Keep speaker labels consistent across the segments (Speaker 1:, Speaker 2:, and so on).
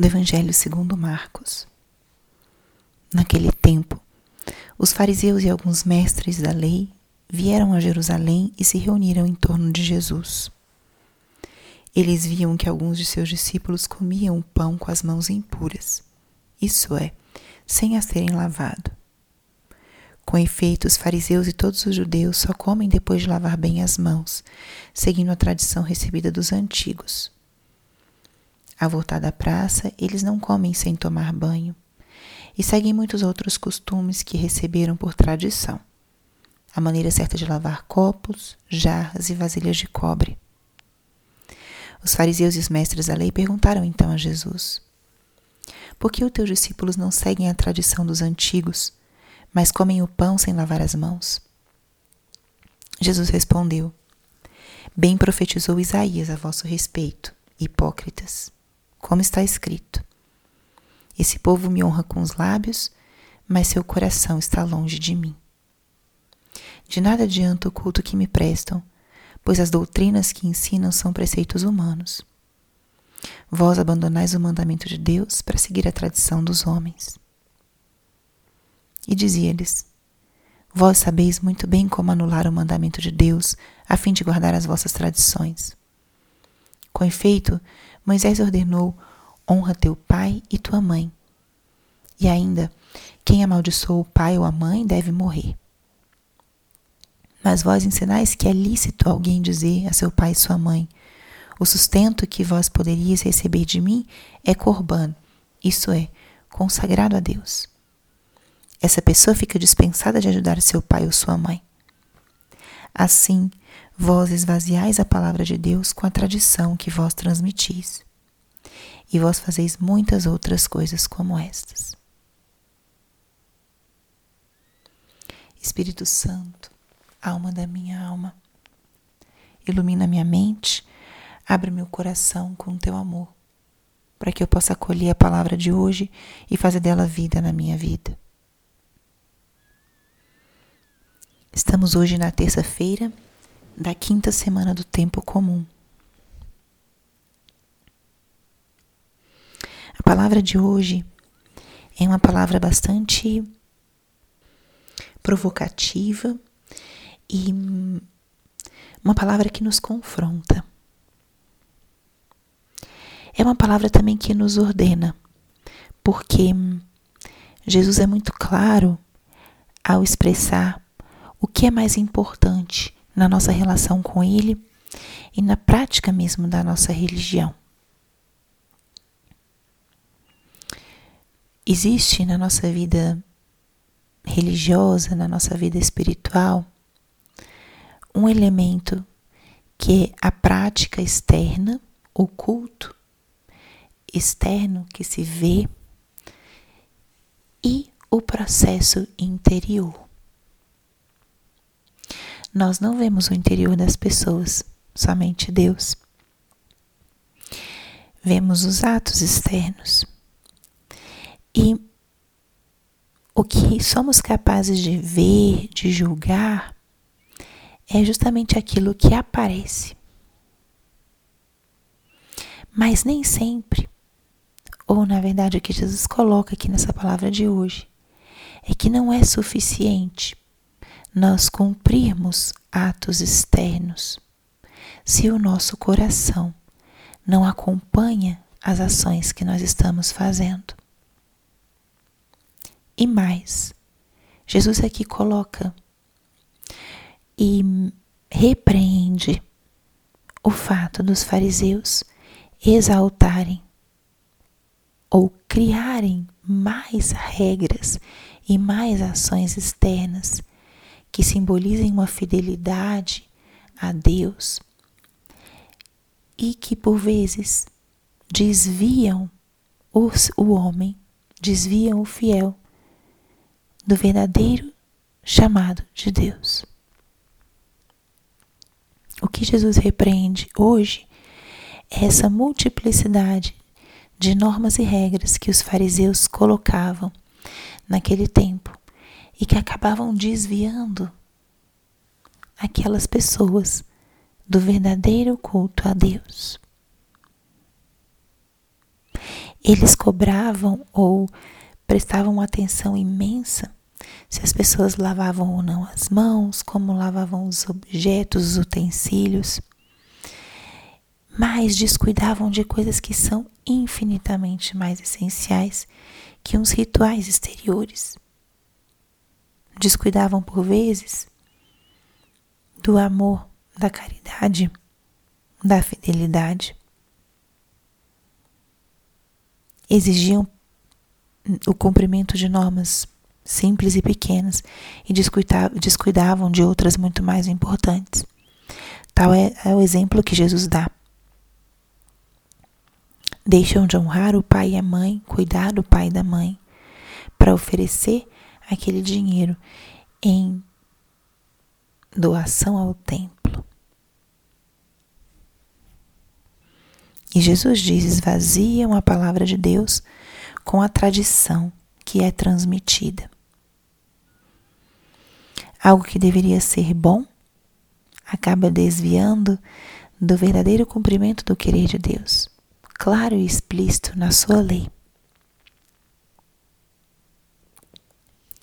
Speaker 1: do Evangelho segundo Marcos. Naquele tempo, os fariseus e alguns mestres da lei vieram a Jerusalém e se reuniram em torno de Jesus. Eles viam que alguns de seus discípulos comiam o pão com as mãos impuras, isso é, sem as terem lavado. Com efeito, os fariseus e todos os judeus só comem depois de lavar bem as mãos, seguindo a tradição recebida dos antigos. Ao voltar da praça, eles não comem sem tomar banho e seguem muitos outros costumes que receberam por tradição. A maneira certa de lavar copos, jarras e vasilhas de cobre. Os fariseus e os mestres da lei perguntaram então a Jesus: Por que os teus discípulos não seguem a tradição dos antigos, mas comem o pão sem lavar as mãos? Jesus respondeu: Bem profetizou Isaías a vosso respeito, hipócritas como está escrito: Esse povo me honra com os lábios, mas seu coração está longe de mim. De nada adianta o culto que me prestam, pois as doutrinas que ensinam são preceitos humanos. Vós abandonais o mandamento de Deus para seguir a tradição dos homens. E dizia-lhes: Vós sabeis muito bem como anular o mandamento de Deus, a fim de guardar as vossas tradições. Com efeito, Moisés ordenou: honra teu pai e tua mãe. E ainda, quem amaldiçoou o pai ou a mãe deve morrer. Mas vós ensinais que é lícito alguém dizer a seu pai e sua mãe: O sustento que vós poderias receber de mim é corban, isso é, consagrado a Deus. Essa pessoa fica dispensada de ajudar seu pai ou sua mãe. Assim, Vós esvaziais a palavra de Deus com a tradição que vós transmitis. E vós fazeis muitas outras coisas como estas. Espírito Santo, alma da minha alma, ilumina minha mente, abre meu coração com teu amor, para que eu possa acolher a palavra de hoje e fazer dela vida na minha vida. Estamos hoje na terça-feira da quinta semana do tempo comum. A palavra de hoje é uma palavra bastante provocativa e uma palavra que nos confronta. É uma palavra também que nos ordena, porque Jesus é muito claro ao expressar o que é mais importante na nossa relação com Ele e na prática mesmo da nossa religião. Existe na nossa vida religiosa, na nossa vida espiritual, um elemento que é a prática externa, o culto externo que se vê e o processo interior. Nós não vemos o interior das pessoas, somente Deus. Vemos os atos externos. E o que somos capazes de ver, de julgar, é justamente aquilo que aparece. Mas nem sempre, ou na verdade o que Jesus coloca aqui nessa palavra de hoje, é que não é suficiente nós cumprirmos atos externos se o nosso coração não acompanha as ações que nós estamos fazendo. E mais, Jesus aqui coloca e repreende o fato dos fariseus exaltarem ou criarem mais regras e mais ações externas que simbolizem uma fidelidade a Deus e que por vezes desviam os, o homem, desviam o fiel do verdadeiro chamado de Deus. O que Jesus repreende hoje é essa multiplicidade de normas e regras que os fariseus colocavam naquele tempo e que acabavam desviando aquelas pessoas do verdadeiro culto a Deus. Eles cobravam ou prestavam atenção imensa se as pessoas lavavam ou não as mãos, como lavavam os objetos, os utensílios, mas descuidavam de coisas que são infinitamente mais essenciais que uns rituais exteriores. Descuidavam por vezes do amor, da caridade, da fidelidade. Exigiam o cumprimento de normas simples e pequenas e descuidavam de outras muito mais importantes. Tal é, é o exemplo que Jesus dá. Deixam de honrar o pai e a mãe, cuidar do pai e da mãe, para oferecer aquele dinheiro em doação ao templo. E Jesus diz: esvaziam a palavra de Deus com a tradição que é transmitida. Algo que deveria ser bom acaba desviando do verdadeiro cumprimento do querer de Deus, claro e explícito na sua lei.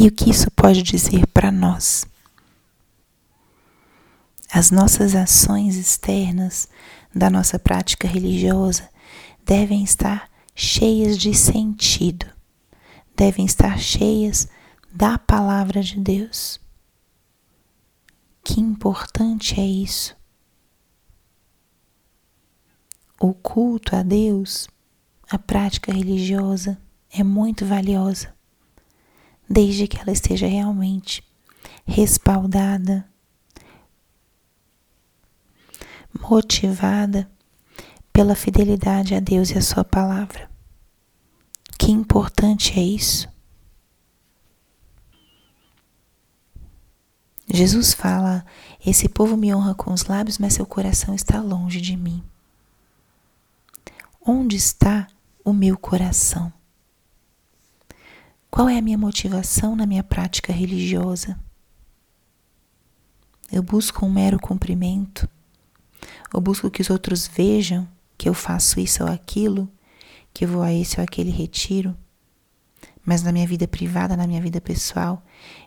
Speaker 1: E o que isso pode dizer para nós? As nossas ações externas da nossa prática religiosa devem estar cheias de sentido, devem estar cheias da palavra de Deus. Que importante é isso. O culto a Deus, a prática religiosa, é muito valiosa, desde que ela esteja realmente respaldada, motivada pela fidelidade a Deus e a Sua palavra. Que importante é isso. Jesus fala: Esse povo me honra com os lábios, mas seu coração está longe de mim. Onde está o meu coração? Qual é a minha motivação na minha prática religiosa? Eu busco um mero cumprimento? Ou busco que os outros vejam que eu faço isso ou aquilo, que eu vou a esse ou aquele retiro, mas na minha vida privada, na minha vida pessoal,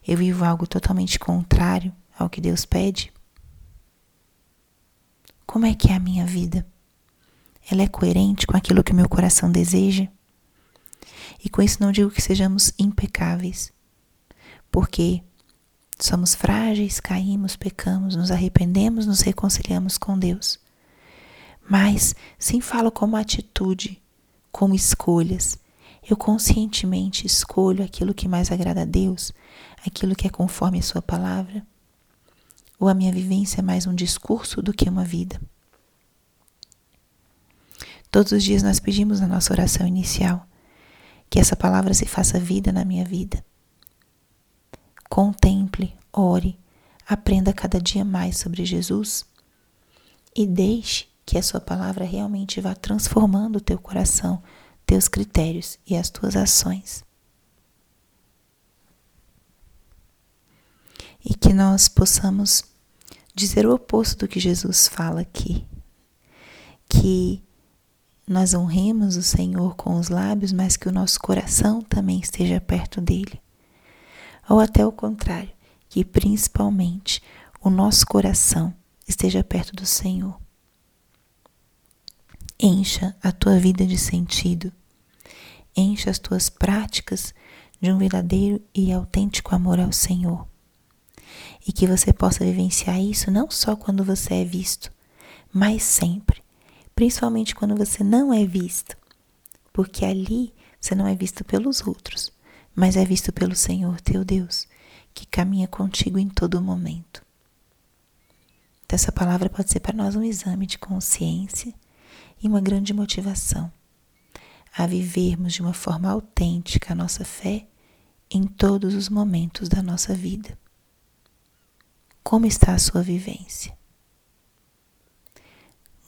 Speaker 1: eu vivo algo totalmente contrário ao que Deus pede? Como é que é a minha vida? Ela é coerente com aquilo que o meu coração deseja? E com isso não digo que sejamos impecáveis, porque somos frágeis, caímos, pecamos, nos arrependemos, nos reconciliamos com Deus mas sim falo como atitude, como escolhas. Eu conscientemente escolho aquilo que mais agrada a Deus, aquilo que é conforme a Sua palavra, ou a minha vivência é mais um discurso do que uma vida. Todos os dias nós pedimos na nossa oração inicial que essa palavra se faça vida na minha vida. Contemple, ore, aprenda cada dia mais sobre Jesus e deixe que a sua palavra realmente vá transformando o teu coração, teus critérios e as tuas ações. E que nós possamos dizer o oposto do que Jesus fala aqui. Que nós honremos o Senhor com os lábios, mas que o nosso coração também esteja perto dele. Ou até o contrário, que principalmente o nosso coração esteja perto do Senhor. Encha a tua vida de sentido. Encha as tuas práticas de um verdadeiro e autêntico amor ao Senhor. E que você possa vivenciar isso não só quando você é visto, mas sempre, principalmente quando você não é visto, porque ali você não é visto pelos outros, mas é visto pelo Senhor teu Deus, que caminha contigo em todo momento. Então, essa palavra pode ser para nós um exame de consciência e uma grande motivação a vivermos de uma forma autêntica a nossa fé em todos os momentos da nossa vida. Como está a sua vivência?